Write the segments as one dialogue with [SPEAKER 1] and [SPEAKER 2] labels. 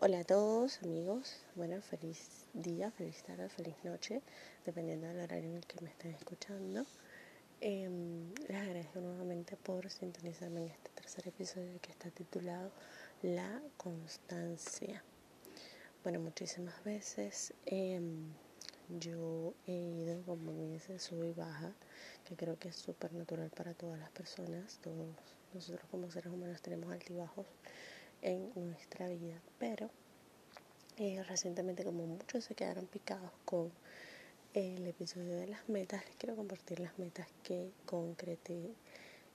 [SPEAKER 1] Hola a todos amigos, bueno, feliz día, feliz tarde, feliz noche, dependiendo del horario en el que me estén escuchando. Em, les agradezco nuevamente por sintonizarme en este tercer episodio que está titulado La constancia. Bueno, muchísimas veces em, yo he ido como en ese sub y baja, que creo que es súper natural para todas las personas, todos nosotros como seres humanos tenemos altibajos en nuestra vida. Pero eh, recientemente como muchos se quedaron picados con el episodio de las metas, les quiero compartir las metas que concreté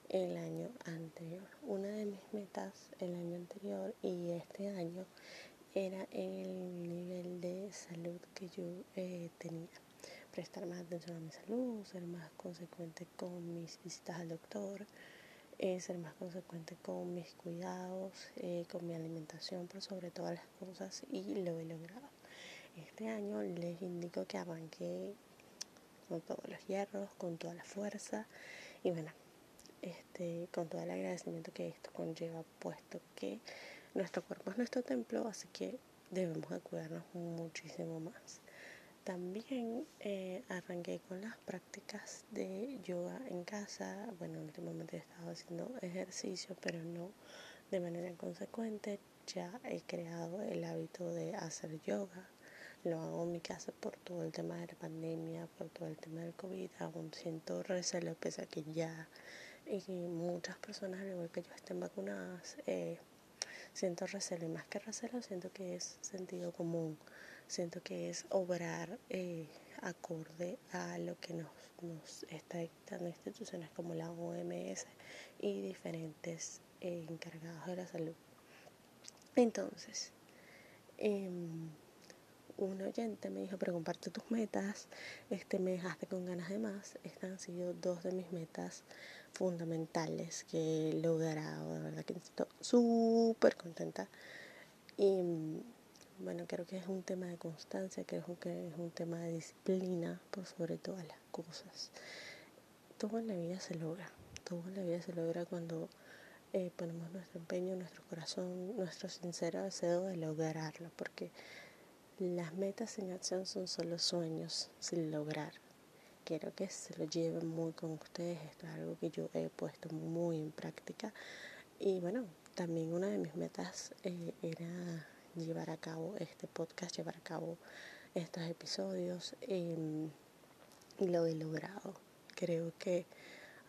[SPEAKER 1] el año anterior. Una de mis metas el año anterior y este año era el nivel de salud que yo eh, tenía. Prestar más atención a mi salud, ser más consecuente con mis visitas al doctor, eh, ser más consecuente con mis cuidados, eh, con mi alimentación, por sobre todas las cosas y lo he logrado. Este año les indico que arranqué con todos los hierros, con toda la fuerza y bueno, este, con todo el agradecimiento que esto conlleva, puesto que nuestro cuerpo es nuestro templo, así que debemos de cuidarnos muchísimo más. También eh, arranqué con las prácticas de yoga en casa. Bueno, últimamente he estado haciendo ejercicio, pero no de manera consecuente. Ya he creado el hábito de hacer yoga. Lo hago en mi casa por todo el tema de la pandemia, por todo el tema del COVID. Aún siento recelo, pese a que ya y muchas personas, al igual que yo, estén vacunadas. Eh, siento recelo y más que recelo, siento que es sentido común siento que es obrar eh, acorde a lo que nos, nos está dictando instituciones como la OMS y diferentes eh, encargados de la salud. Entonces, em, un oyente me dijo, pero comparte tus metas, este me dejaste con ganas de más. Estas han sido dos de mis metas fundamentales que he logrado, de verdad que estoy súper contenta. Y bueno, creo que es un tema de constancia, creo que es un tema de disciplina por sobre todas las cosas. Todo en la vida se logra, todo en la vida se logra cuando eh, ponemos nuestro empeño, nuestro corazón, nuestro sincero deseo de lograrlo, porque las metas en acción son solo sueños sin lograr. Quiero que se lo lleven muy con ustedes, esto es algo que yo he puesto muy en práctica. Y bueno, también una de mis metas eh, era llevar a cabo este podcast, llevar a cabo estos episodios em, y lo he logrado. Creo que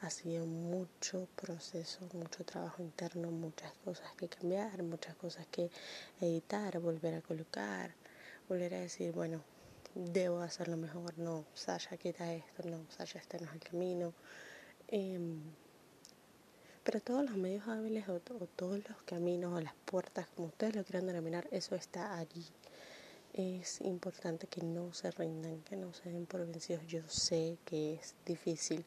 [SPEAKER 1] ha sido mucho proceso, mucho trabajo interno, muchas cosas que cambiar, muchas cosas que editar, volver a colocar, volver a decir, bueno, debo hacerlo mejor, no, Sasha, quita esto, no, Sasha, este no es el camino. Em, pero todos los medios hábiles o, todos los caminos o las puertas, como ustedes lo quieran denominar, eso está allí. Es importante que no se rindan, que no se den por vencidos. Yo sé que es difícil,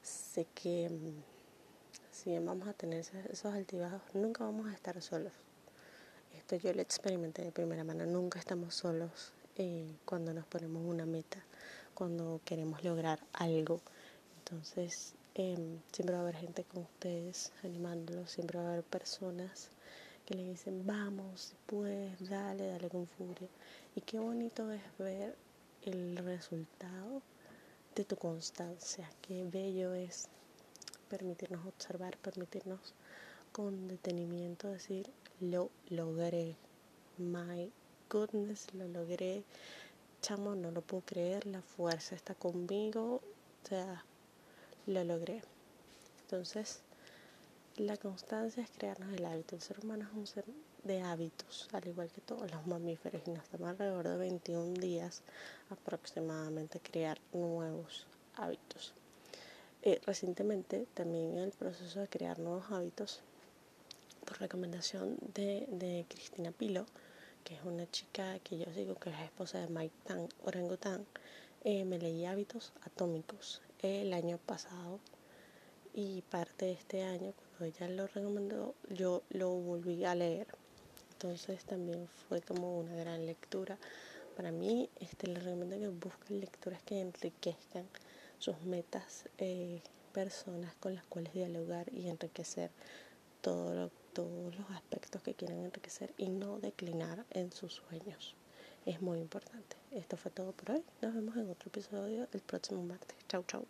[SPEAKER 1] sé que mm, si vamos a tener esos altibajos, nunca vamos a estar solos. Esto yo lo experimenté de primera mano, nunca estamos solos eh, cuando nos ponemos una meta, cuando queremos lograr algo. Entonces, Em, siempre va a haber gente con ustedes animándolos, siempre va a haber personas que le dicen, vamos, puedes, dale, dale con furia. Y qué bonito es ver el resultado de tu constancia, qué bello es permitirnos observar, permitirnos con detenimiento decir, lo logré, my goodness, lo logré, chamo, no lo puedo creer, la fuerza está conmigo, lo logré. Entonces, la constancia es crearnos el hábito. El ser humano es un ser de hábitos, al igual que todos los mamíferos, y nos toma alrededor de 21 días aproximadamente crear nuevos hábitos. Eh, recientemente, también el proceso de crear nuevos hábitos, por recomendación de, Cristina Pilo, que es una chica que yo sigo, que es esposa de Mike Tan, Orangutan, eh, me leí Hábitos Atómicos el año pasado y parte de este año, cuando ella lo recomendó, yo lo volví a leer. Entonces también fue como una gran lectura. Para mí, este, les recomiendo que busquen lecturas que enriquezcan sus metas, eh, personas con las cuales dialogar y enriquecer todo todos los aspectos que quieren enriquecer y no declinar en sus sueños. Es muy importante. Esto fue todo por hoy. Nos vemos en otro episodio el próximo martes. Chau, chau.